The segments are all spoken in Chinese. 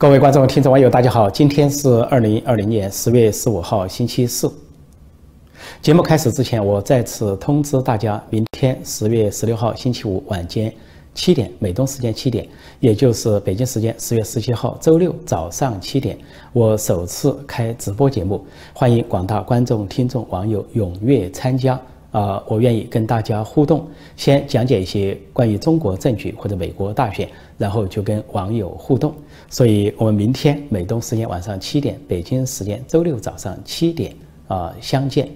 各位观众、听众、网友，大家好！今天是二零二零年十月十五号，星期四。节目开始之前，我再次通知大家，明天十月十六号星期五晚间七点，美东时间七点，也就是北京时间十月十七号周六早上七点，我首次开直播节目，欢迎广大观众、听众、网友踊跃参加。啊，我愿意跟大家互动，先讲解一些关于中国政局或者美国大选，然后就跟网友互动。所以，我们明天美东时间晚上七点，北京时间周六早上七点啊相见。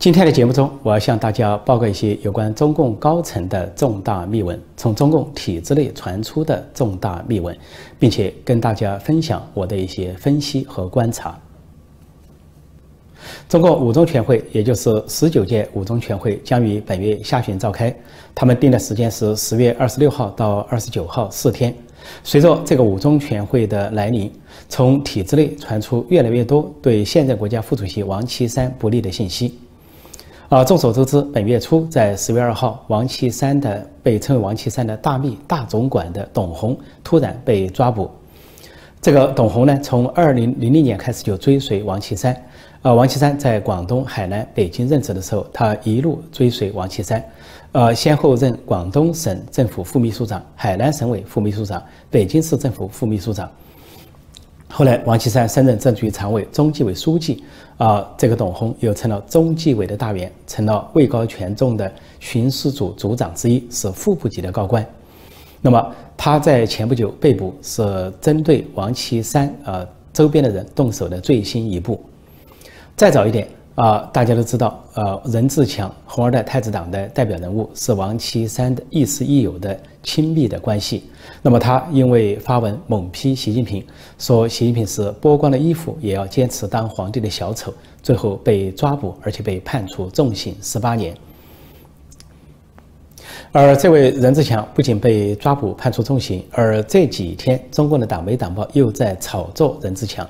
今天的节目中，我要向大家报告一些有关中共高层的重大秘闻，从中共体制内传出的重大秘闻，并且跟大家分享我的一些分析和观察。中共五中全会，也就是十九届五中全会，将于本月下旬召开。他们定的时间是十月二十六号到二十九号四天。随着这个五中全会的来临，从体制内传出越来越多对现任国家副主席王岐山不利的信息。啊，众所周知，本月初在十月二号，王岐山的被称为王岐山的大秘大总管的董洪突然被抓捕。这个董洪呢，从二零零零年开始就追随王岐山。呃，王岐山在广东、海南、北京任职的时候，他一路追随王岐山，呃，先后任广东省政府副秘书长、海南省委副秘书长、北京市政府副秘书长。后来，王岐山升任政治局常委、中纪委书记，啊，这个董洪又成了中纪委的大员，成了位高权重的巡视组组长之一，是副部级的高官。那么，他在前不久被捕，是针对王岐山呃周边的人动手的最新一步。再早一点啊，大家都知道，呃，任志强，红二代太子党的代表人物，是王岐山的亦师亦友的亲密的关系。那么他因为发文猛批习近平，说习近平是剥光了衣服也要坚持当皇帝的小丑，最后被抓捕，而且被判处重刑十八年。而这位任志强不仅被抓捕判处重刑，而这几天中共的党媒党报又在炒作任志强。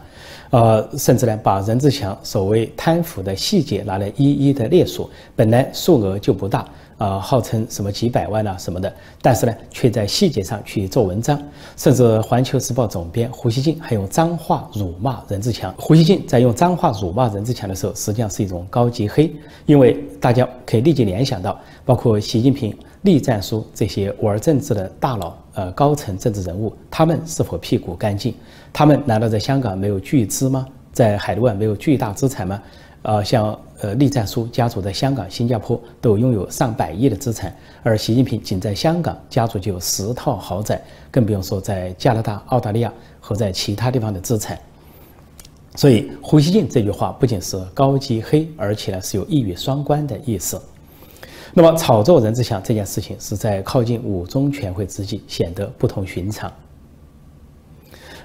呃，甚至呢，把任志强所谓贪腐的细节拿来一一的列数，本来数额就不大，啊，号称什么几百万啊什么的，但是呢，却在细节上去做文章，甚至《环球时报》总编胡锡进还用脏话辱骂任志强。胡锡进在用脏话辱骂任志强的时候，实际上是一种高级黑，因为大家可以立即联想到，包括习近平、栗战书这些玩政治的大佬。呃，高层政治人物，他们是否屁股干净？他们难道在香港没有巨资吗？在海外没有巨大资产吗？呃，像呃，栗战书家族在香港、新加坡都拥有上百亿的资产，而习近平仅在香港家族就有十套豪宅，更不用说在加拿大、澳大利亚和在其他地方的资产。所以，胡锡进这句话不仅是高级黑，而且呢是有一语双关的意思。那么，炒作任志强这件事情是在靠近五中全会之际显得不同寻常。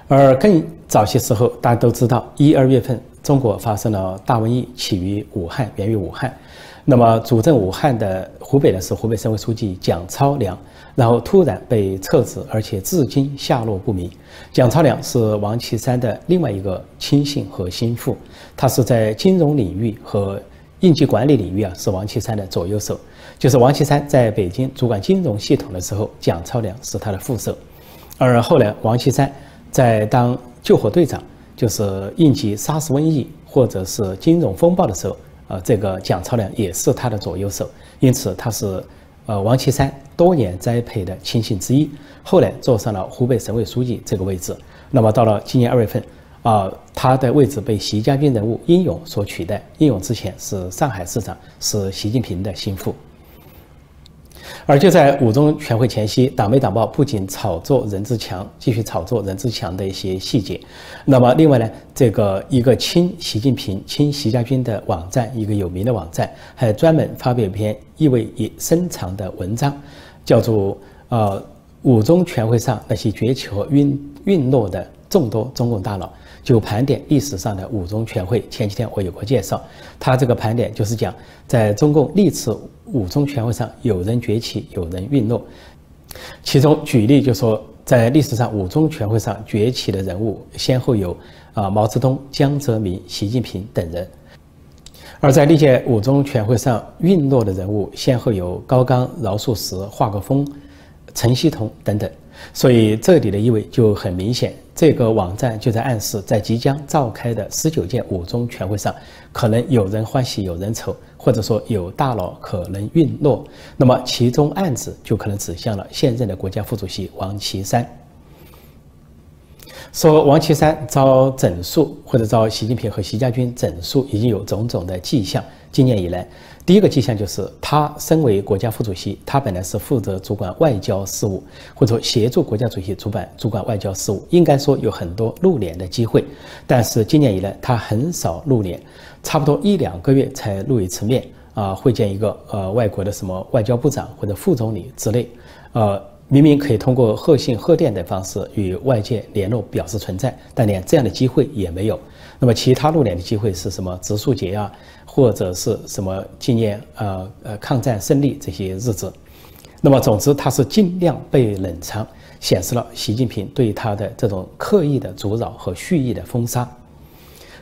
而更早些时候，大家都知道，一二月份中国发生了大瘟疫，起于武汉，源于武汉。那么，主政武汉的湖北的是湖北省委书记蒋超良，然后突然被撤职，而且至今下落不明。蒋超良是王岐山的另外一个亲信和心腹，他是在金融领域和应急管理领域啊，是王岐山的左右手。就是王岐山在北京主管金融系统的时候，蒋超良是他的副手，而后来王岐山在当救火队长，就是应急沙石瘟疫或者是金融风暴的时候，呃，这个蒋超良也是他的左右手，因此他是呃王岐山多年栽培的亲信之一。后来坐上了湖北省委书记这个位置，那么到了今年二月份，啊，他的位置被习家军人物殷勇所取代。殷勇之前是上海市长，是习近平的心腹。而就在五中全会前夕，党媒党报不仅炒作任志强，继续炒作任志强的一些细节。那么，另外呢，这个一个亲习近平、亲习家军的网站，一个有名的网站，还专门发表一篇意味也深长的文章，叫做《呃五中全会上那些崛起和陨陨落的众多中共大佬》。就盘点历史上的五中全会，前几天我有过介绍。他这个盘点就是讲，在中共历次五中全会上，有人崛起，有人陨落。其中举例就说，在历史上五中全会上崛起的人物，先后有啊毛泽东、江泽民、习近平等人；而在历届五中全会上陨落的人物，先后有高岗、饶漱石、华国锋、陈锡同等等。所以这里的意味就很明显，这个网站就在暗示，在即将召开的十九届五中全会上，可能有人欢喜有人愁，或者说有大佬可能陨落。那么其中案子就可能指向了现任的国家副主席王岐山。说王岐山遭整肃或者遭习近平和习家军整肃，已经有种种的迹象。今年以来，第一个迹象就是他身为国家副主席，他本来是负责主管外交事务，或者说协助国家主席主管主管外交事务，应该说有很多露脸的机会。但是今年以来，他很少露脸，差不多一两个月才露一次面啊，会见一个呃外国的什么外交部长或者副总理之类，呃。明明可以通过贺信、贺电等方式与外界联络表示存在，但连这样的机会也没有。那么其他露脸的机会是什么？植树节啊，或者是什么纪念呃呃抗战胜利这些日子。那么总之，他是尽量被冷藏，显示了习近平对他的这种刻意的阻扰和蓄意的封杀。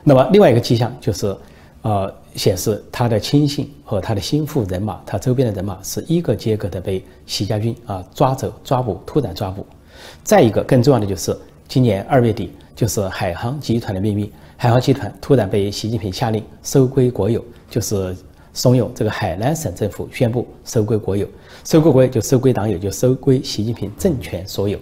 那么另外一个迹象就是。呃，显示他的亲信和他的心腹人马，他周边的人马是一个接一个的被习家军啊抓走、抓捕、突然抓捕。再一个更重要的就是，今年二月底，就是海航集团的秘密，海航集团突然被习近平下令收归国有，就是怂恿这个海南省政府宣布收归国有，收归国有就收归党有，就收归习近平政权所有。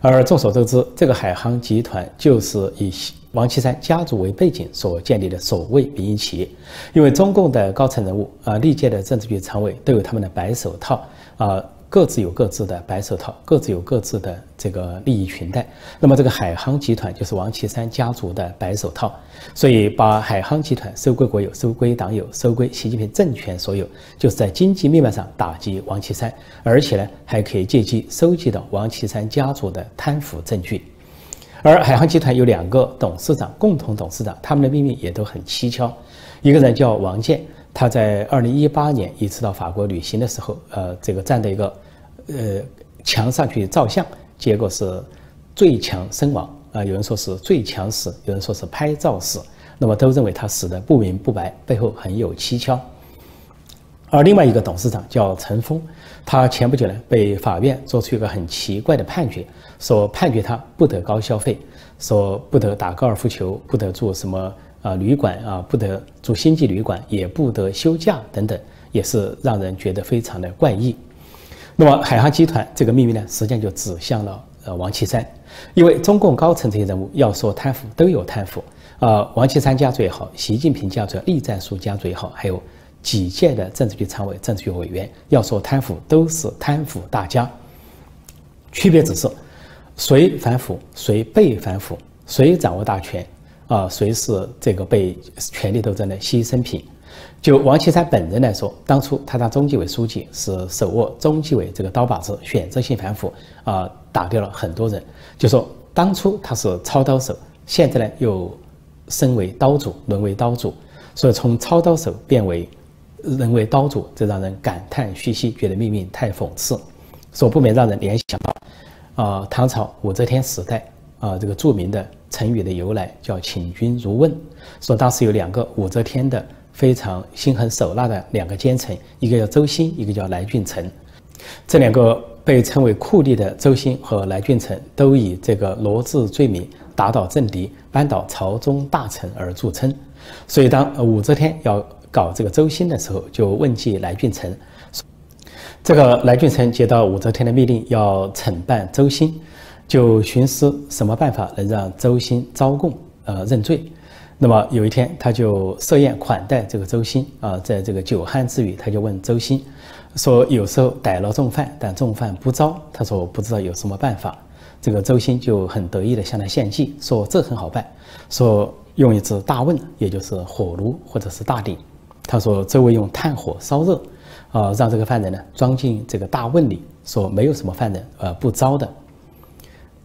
而众所周知，这个海航集团就是以王岐山家族为背景所建立的所谓民营企业。因为中共的高层人物啊，历届的政治局常委都有他们的白手套啊。各自有各自的白手套，各自有各自的这个利益裙带。那么，这个海航集团就是王岐山家族的白手套，所以把海航集团收归国有、收归党有、收归习近平政权所有，就是在经济命脉上打击王岐山，而且呢，还可以借机收集到王岐山家族的贪腐证据。而海航集团有两个董事长，共同董事长，他们的命运也都很蹊跷。一个人叫王健。他在二零一八年一次到法国旅行的时候，呃，这个站在一个，呃，墙上去照相，结果是最强身亡啊！有人说是最强死，有人说是拍照死，那么都认为他死的不明不白，背后很有蹊跷。而另外一个董事长叫陈峰，他前不久呢被法院做出一个很奇怪的判决，说判决他不得高消费，说不得打高尔夫球，不得做什么。啊，旅馆啊，不得住星级旅馆，也不得休假等等，也是让人觉得非常的怪异。那么，海航集团这个秘密呢，实际上就指向了呃王岐山，因为中共高层这些人物要说贪腐都有贪腐啊，王岐山家族也好，习近平家族、栗战书家族也好，还有几届的政治局常委、政治局委员要说贪腐都是贪腐大家，区别只是谁反腐，谁被反腐，谁掌握大权。啊，谁是这个被权力斗争的牺牲品？就王岐山本人来说，当初他当中纪委书记是手握中纪委这个刀把子，选择性反腐啊，打掉了很多人。就说当初他是操刀手，现在呢又升为刀主，沦为刀主，所以从操刀手变为人为刀主，这让人感叹唏嘘，觉得命运太讽刺，所不免让人联想到啊，唐朝武则天时代啊，这个著名的。成语的由来叫“请君如问”，说当时有两个武则天的非常心狠手辣的两个奸臣，一个叫周兴，一个叫来俊臣。这两个被称为酷吏的周兴和来俊臣，都以这个罗织罪名打倒政敌、扳倒朝中大臣而著称。所以，当武则天要搞这个周兴的时候，就问计来俊臣。这个来俊臣接到武则天的命令，要惩办周兴。就寻思什么办法能让周兴招供，呃认罪。那么有一天，他就设宴款待这个周兴啊，在这个酒酣之余，他就问周兴说：“有时候逮了重犯，但重犯不招。”他说：“我不知道有什么办法。”这个周兴就很得意的向他献计，说：“这很好办，说用一只大瓮，也就是火炉或者是大鼎。他说周围用炭火烧热，啊，让这个犯人呢装进这个大瓮里，说没有什么犯人呃不招的。”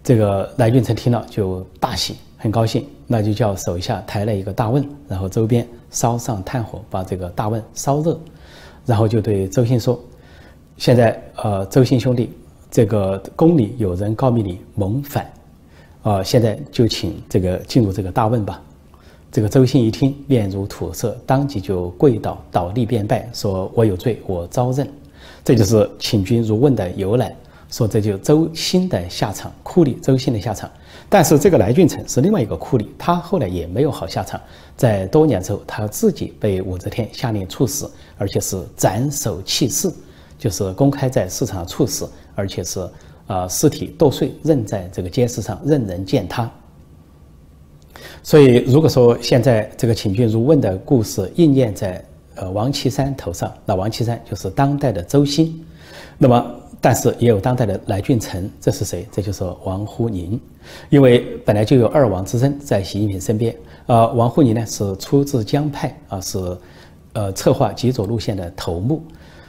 这个来俊臣听了就大喜，很高兴，那就叫手下抬了一个大瓮，然后周边烧上炭火，把这个大瓮烧热，然后就对周兴说：“现在，呃，周兴兄弟，这个宫里有人告密你谋反，啊，现在就请这个进入这个大瓮吧。”这个周兴一听，面如土色，当即就跪倒，倒地便拜，说：“我有罪，我招认。”这就是请君入瓮的由来。说这就周兴的下场，酷吏周兴的下场。但是这个来俊臣是另外一个酷吏，他后来也没有好下场，在多年之后，他自己被武则天下令处死，而且是斩首弃市，就是公开在市场上处死，而且是啊尸体剁碎扔在这个街市上，任人践踏。所以，如果说现在这个请君入瓮的故事应验在呃王岐山头上，那王岐山就是当代的周兴。那么，但是也有当代的来俊臣，这是谁？这就是王沪宁。因为本来就有二王之争在习近平身边。呃，王沪宁呢是出自江派啊，是呃策划极左路线的头目。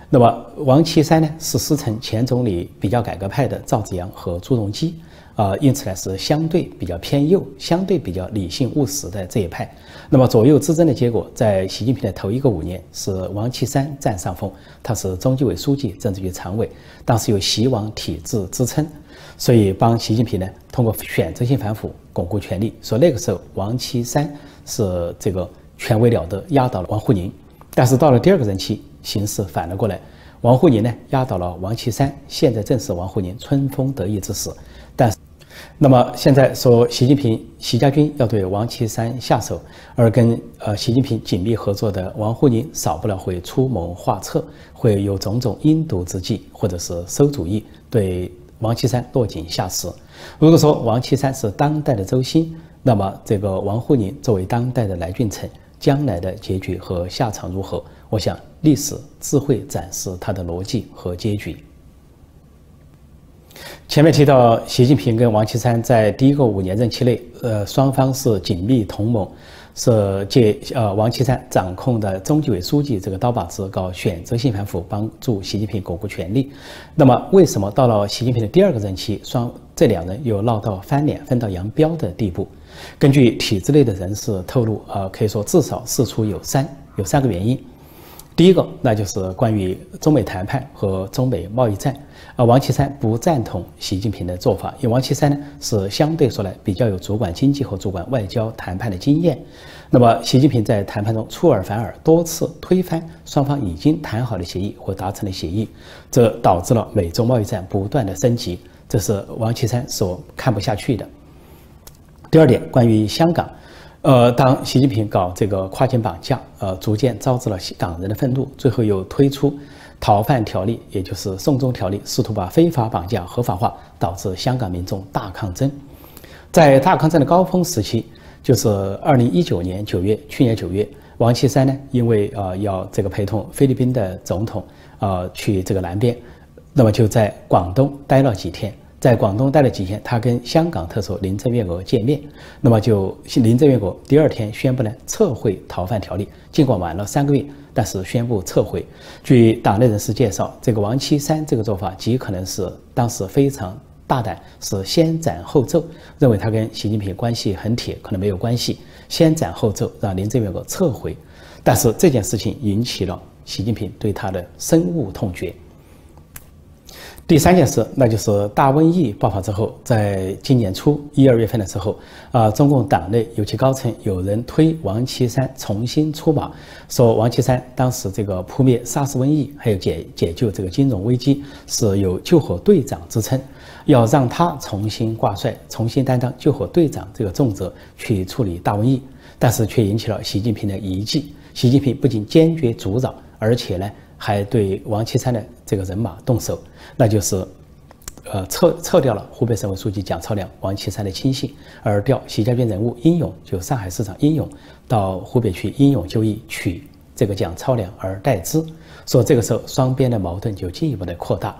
那么王岐山呢是师承前总理比较改革派的赵紫阳和朱镕基。啊，因此呢是相对比较偏右、相对比较理性务实的这一派。那么左右之争的结果，在习近平的头一个五年是王岐山占上风，他是中纪委书记、政治局常委，当时有习王体制支撑，所以帮习近平呢通过选择性反腐巩固权力。说那个时候王岐山是这个权威了得，压倒了王沪宁。但是到了第二个任期，形势反了过来，王沪宁呢压倒了王岐山，现在正是王沪宁春风得意之时。那么现在说，习近平、习家军要对王岐山下手，而跟呃习近平紧密合作的王沪宁，少不了会出谋划策，会有种种阴毒之计，或者是馊主意，对王岐山落井下石。如果说王岐山是当代的周兴，那么这个王沪宁作为当代的来俊臣，将来的结局和下场如何？我想历史自会展示他的逻辑和结局。前面提到，习近平跟王岐山在第一个五年任期内，呃，双方是紧密同盟，是借呃王岐山掌控的中纪委书记这个刀把子搞选择性反腐，帮助习近平巩固权力。那么，为什么到了习近平的第二个任期，双这两人又闹到翻脸、分道扬镳的地步？根据体制内的人士透露，呃，可以说至少事出有三，有三个原因。第一个，那就是关于中美谈判和中美贸易战。啊，王岐山不赞同习近平的做法，因为王岐山呢是相对说来比较有主管经济和主管外交谈判的经验。那么，习近平在谈判中出尔反尔，多次推翻双方已经谈好的协议或达成的协议，这导致了美中贸易战不断的升级，这是王岐山所看不下去的。第二点，关于香港。呃，当习近平搞这个跨境绑架，呃，逐渐招致了港人的愤怒，最后又推出逃犯条例，也就是送中条例，试图把非法绑架合法化，导致香港民众大抗争。在大抗争的高峰时期，就是二零一九年九月，去年九月，王岐山呢，因为呃要这个陪同菲律宾的总统呃去这个南边，那么就在广东待了几天。在广东待了几天，他跟香港特首林郑月娥见面，那么就林郑月娥第二天宣布呢撤回逃犯条例，尽管晚了三个月，但是宣布撤回。据党内人士介绍，这个王岐山这个做法极可能是当时非常大胆，是先斩后奏，认为他跟习近平关系很铁，可能没有关系，先斩后奏，让林郑月娥撤回。但是这件事情引起了习近平对他的深恶痛绝。第三件事，那就是大瘟疫爆发之后，在今年初一二月份的时候，啊，中共党内有其高层有人推王岐山重新出马，说王岐山当时这个扑灭沙士瘟疫，还有解解救这个金融危机，是有救火队长之称，要让他重新挂帅，重新担当救火队长这个重责去处理大瘟疫，但是却引起了习近平的疑忌。习近平不仅坚决阻扰，而且呢。还对王岐山的这个人马动手，那就是，呃，撤撤掉了湖北省委书记蒋超良、王岐山的亲信，而调习家军人物英勇，就上海市长英勇到湖北去英勇就义，取这个蒋超良而代之。说这个时候双边的矛盾就进一步的扩大。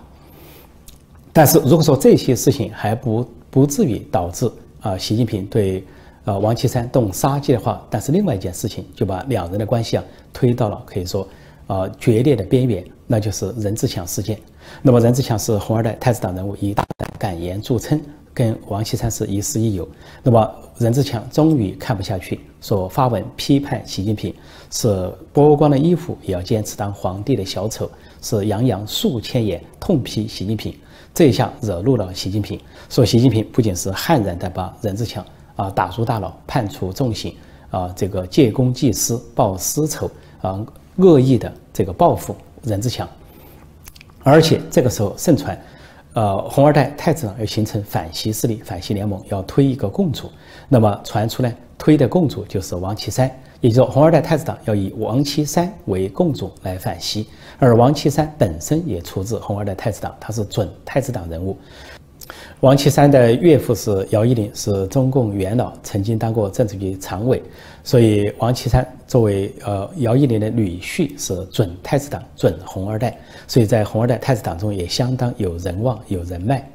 但是如果说这些事情还不不至于导致啊习近平对啊王岐山动杀机的话，但是另外一件事情就把两人的关系啊推到了可以说。啊，决裂的边缘，那就是任志强事件。那么任志强是红二代太子党人物，以大胆敢言著称，跟王岐山是亦师亦友。那么任志强终于看不下去，说发文批判习近平，是剥光了衣服也要坚持当皇帝的小丑，是洋洋数千言痛批习近平。这一下惹怒了习近平，说习近平不仅是悍然的把任志强啊打入大牢，判处重刑，啊这个借公济私，报私仇啊。恶意的这个报复任志强，而且这个时候盛传，呃，红二代太子党要形成反西势力、反西联盟，要推一个共主。那么传出呢，推的共主就是王岐山，也就是，红二代太子党要以王岐山为共主来反西。而王岐山本身也出自红二代太子党，他是准太子党人物。王岐山的岳父是姚依林，是中共元老，曾经当过政治局常委，所以王岐山作为呃姚依林的女婿，是准太子党、准红二代。所以在红二代太子党中也相当有人望、有人脉。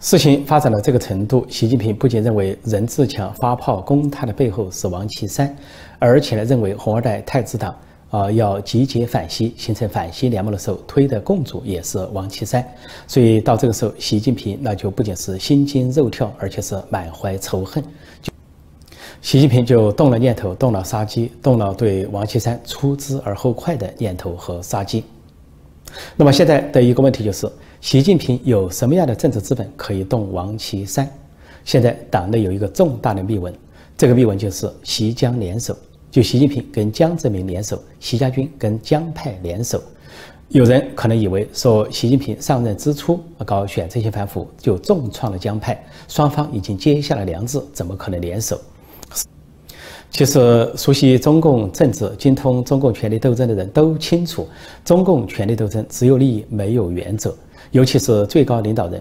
事情发展到这个程度，习近平不仅认为任志强发炮攻他的背后是王岐山，而且呢认为红二代太子党啊要集结反西，形成反西联盟的时候推的共主也是王岐山。所以到这个时候，习近平那就不仅是心惊肉跳，而且是满怀仇恨。习近平就动了念头，动了杀机，动了对王岐山出之而后快的念头和杀机。那么现在的一个问题就是，习近平有什么样的政治资本可以动王岐山？现在党内有一个重大的密文，这个密文就是习江联手，就习近平跟江泽民联手，习家军跟江派联手。有人可能以为说，习近平上任之初搞选择性反腐，就重创了江派，双方已经结下了梁子，怎么可能联手？其实，熟悉中共政治、精通中共权力斗争的人都清楚，中共权力斗争只有利益没有原则。尤其是最高领导人，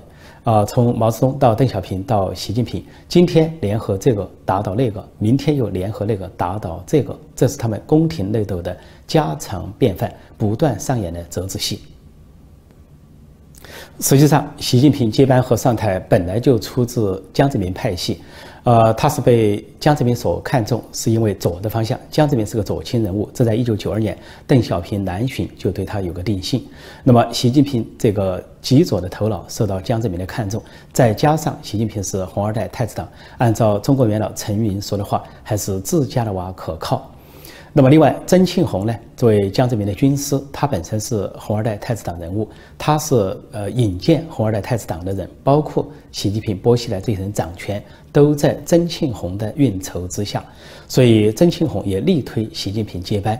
啊，从毛泽东到邓小平到习近平，今天联合这个打倒那个，明天又联合那个打倒这个，这是他们宫廷内斗的家常便饭，不断上演的折子戏。实际上，习近平接班和上台本来就出自江泽民派系。呃，他是被江泽民所看重，是因为左的方向。江泽民是个左倾人物，这在一九九二年邓小平南巡就对他有个定性。那么，习近平这个极左的头脑受到江泽民的看重，再加上习近平是红二代太子党，按照中国元老陈云说的话，还是自家的娃可靠。那么，另外，曾庆红呢，作为江泽民的军师，他本身是红二代太子党人物，他是呃引荐红二代太子党的人，包括习近平、薄熙来这些人掌权，都在曾庆红的运筹之下，所以曾庆红也力推习近平接班，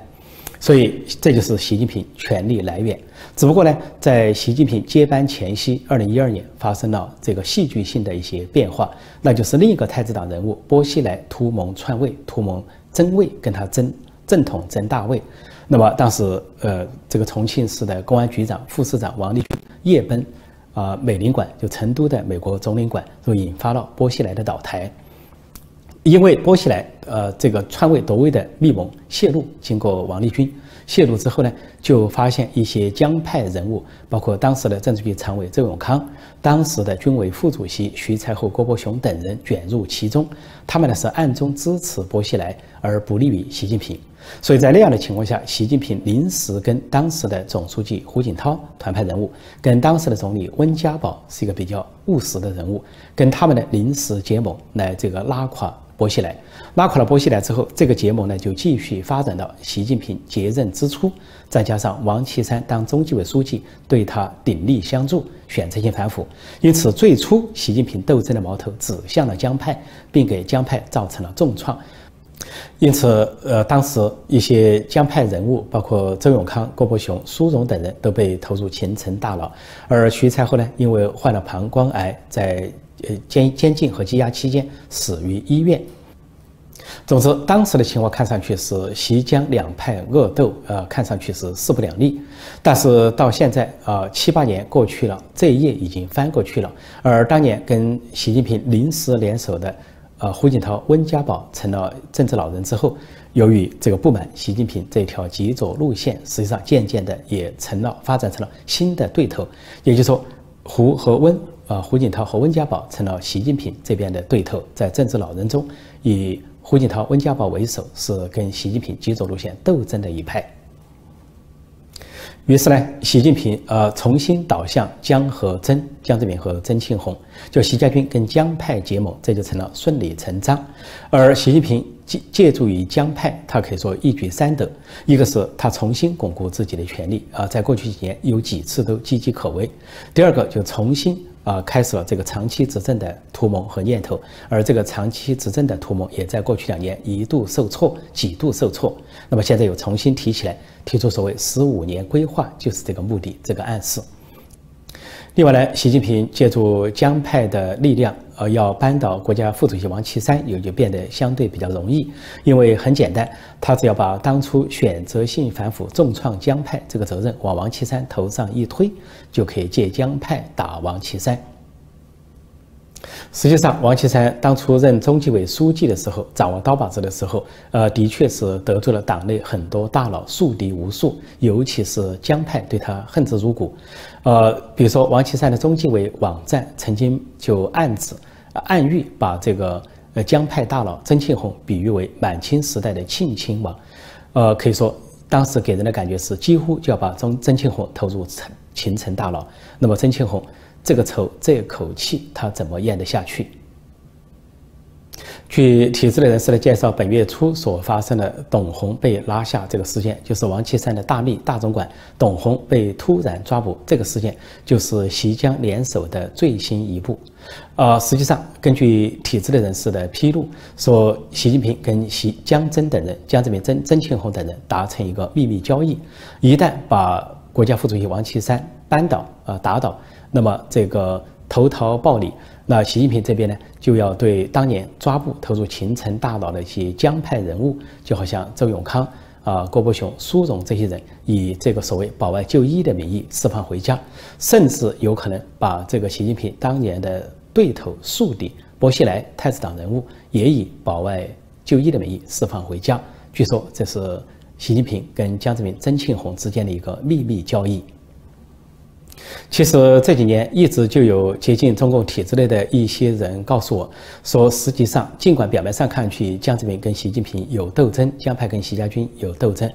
所以这就是习近平权力来源。只不过呢，在习近平接班前夕，二零一二年发生了这个戏剧性的一些变化，那就是另一个太子党人物薄熙来图谋篡位，图谋争位，跟他争。正统争大位，那么当时呃，这个重庆市的公安局长、副市长王立军夜奔啊美领馆，就成都的美国总领馆，就引发了薄熙来的倒台。因为薄熙来呃这个篡位夺位的密谋泄露，经过王立军。泄露之后呢，就发现一些江派人物，包括当时的政治局常委周永康、当时的军委副主席徐才厚、郭伯雄等人卷入其中。他们呢是暗中支持薄熙来，而不利于习近平。所以在那样的情况下，习近平临时跟当时的总书记胡锦涛团派人物，跟当时的总理温家宝是一个比较务实的人物，跟他们的临时结盟来这个拉垮。薄熙来拉垮了薄熙来之后，这个结盟呢就继续发展到习近平接任之初，再加上王岐山当中纪委书记对他鼎力相助，选择性反腐，因此最初习近平斗争的矛头指向了江派，并给江派造成了重创。因此，呃，当时一些江派人物，包括周永康、郭伯雄、苏荣等人都被投入秦城大牢，而徐才厚呢，因为患了膀胱癌，在。呃，监监禁和羁押期间死于医院。总之，当时的情况看上去是西江两派恶斗，呃，看上去是势不两立。但是到现在啊，七八年过去了，这一页已经翻过去了。而当年跟习近平临时联手的，呃，胡锦涛、温家宝成了政治老人之后，由于这个不满习近平这条极左路线，实际上渐渐的也成了发展成了新的对头。也就是说，胡和温。啊，胡锦涛和温家宝成了习近平这边的对头，在政治老人中，以胡锦涛、温家宝为首，是跟习近平极左路线斗争的一派。于是呢，习近平呃重新倒向江和曾，江泽民和曾庆红，就习家军跟江派结盟，这就成了顺理成章。而习近平借借助于江派，他可以说一举三得：一个是他重新巩固自己的权利啊，在过去几年有几次都岌岌可危；第二个就重新。啊，开始了这个长期执政的图谋和念头，而这个长期执政的图谋也在过去两年一度受挫，几度受挫。那么现在又重新提起来，提出所谓十五年规划，就是这个目的，这个暗示。另外呢，习近平借助江派的力量，呃，要扳倒国家副主席王岐山，也就变得相对比较容易。因为很简单，他只要把当初选择性反腐重创江派这个责任往王岐山头上一推，就可以借江派打王岐山。实际上，王岐山当初任中纪委书记的时候，掌握刀把子的时候，呃，的确是得罪了党内很多大佬，树敌无数，尤其是江派对他恨之入骨。呃，比如说王岐山的中纪委网站曾经就暗指、暗喻把这个呃江派大佬曾庆红比喻为满清时代的庆亲王，呃，可以说当时给人的感觉是几乎就要把曾曾庆红投入陈秦城大佬。那么曾庆红。这个仇，这口气，他怎么咽得下去？据体制内人士的介绍，本月初所发生的董红被拉下这个事件，就是王岐山的大秘大总管董红被突然抓捕这个事件，就是习江联手的最新一步。呃，实际上，根据体制内人士的披露，说习近平跟习江真等人、江泽民、曾曾庆红等人达成一个秘密交易，一旦把国家副主席王岐山扳倒、呃打倒。那么这个投桃报李，那习近平这边呢，就要对当年抓捕投入秦城大牢的一些江派人物，就好像周永康啊、郭伯雄、苏荣这些人，以这个所谓保外就医的名义释放回家，甚至有可能把这个习近平当年的对头宿敌薄熙来太子党人物，也以保外就医的名义释放回家。据说这是习近平跟江泽民、曾庆红之间的一个秘密交易。其实这几年一直就有接近中共体制内的一些人告诉我，说实际上尽管表面上看去江泽民跟习近平有斗争，江派跟习家军有斗争，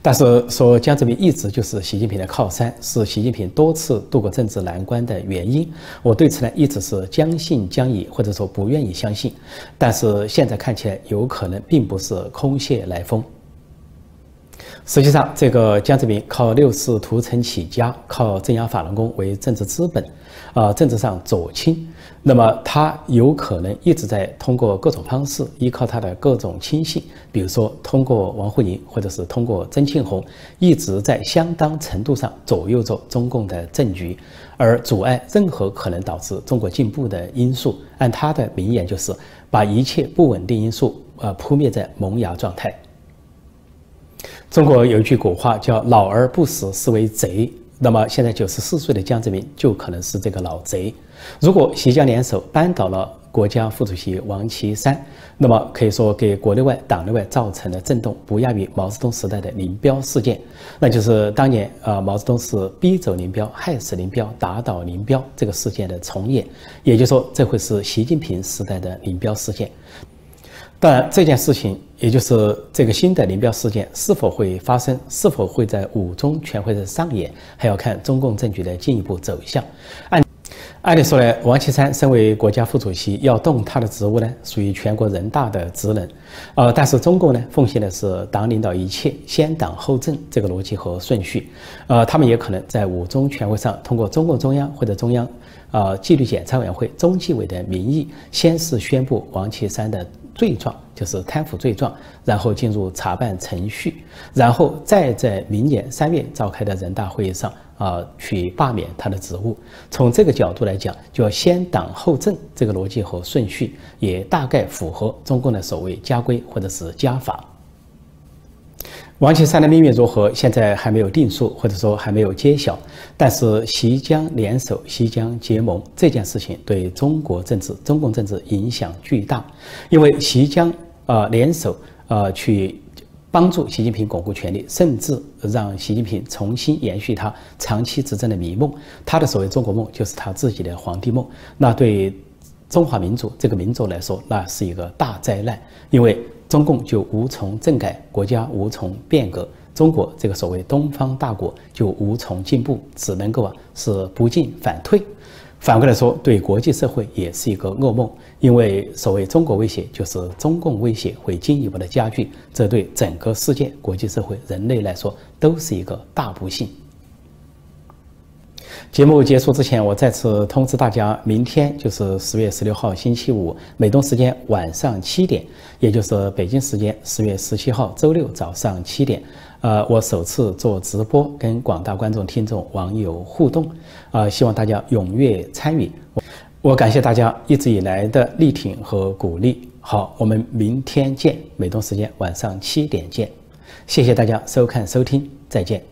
但是说江泽民一直就是习近平的靠山，是习近平多次度过政治难关的原因。我对此呢一直是将信将疑，或者说不愿意相信。但是现在看起来有可能并不是空穴来风。实际上，这个江泽民靠六世屠城起家，靠镇压法轮功为政治资本，啊，政治上左倾。那么他有可能一直在通过各种方式，依靠他的各种亲信，比如说通过王沪宁，或者是通过曾庆红，一直在相当程度上左右着中共的政局，而阻碍任何可能导致中国进步的因素。按他的名言，就是把一切不稳定因素，呃，扑灭在萌芽状态。中国有一句古话叫“老而不死是为贼”，那么现在九十四岁的江泽民就可能是这个老贼。如果习江联手扳倒了国家副主席王岐山，那么可以说给国内外党内外造成的震动不亚于毛泽东时代的林彪事件，那就是当年啊毛泽东是逼走林彪、害死林彪、打倒林彪这个事件的重演，也就是说这会是习近平时代的林彪事件。当然，这件事情，也就是这个新的林彪事件是否会发生，是否会在五中全会的上演，还要看中共政局的进一步走向。按按理说呢，王岐山身为国家副主席，要动他的职务呢，属于全国人大的职能。呃，但是中共呢，奉行的是党领导一切，先党后政这个逻辑和顺序。呃，他们也可能在五中全会上，通过中共中央或者中央，呃，纪律检查委员会中纪委的名义，先是宣布王岐山的。罪状就是贪腐罪状，然后进入查办程序，然后再在明年三月召开的人大会议上啊去罢免他的职务。从这个角度来讲，就要先党后政这个逻辑和顺序，也大概符合中共的所谓家规或者是家法。王岐山的命运如何，现在还没有定数，或者说还没有揭晓。但是习江联手、习江结盟这件事情，对中国政治、中共政治影响巨大。因为习江啊联手啊去帮助习近平巩固权力，甚至让习近平重新延续他长期执政的迷梦。他的所谓中国梦，就是他自己的皇帝梦。那对中华民族这个民族来说，那是一个大灾难，因为。中共就无从政改，国家无从变革，中国这个所谓东方大国就无从进步，只能够啊是不进反退。反过来说，对国际社会也是一个噩梦，因为所谓中国威胁，就是中共威胁会进一步的加剧，这对整个世界、国际社会、人类来说都是一个大不幸。节目结束之前，我再次通知大家，明天就是十月十六号星期五，美东时间晚上七点，也就是北京时间十月十七号周六早上七点，呃，我首次做直播，跟广大观众、听众、网友互动，啊，希望大家踊跃参与。我感谢大家一直以来的力挺和鼓励。好，我们明天见，美东时间晚上七点见。谢谢大家收看收听，再见。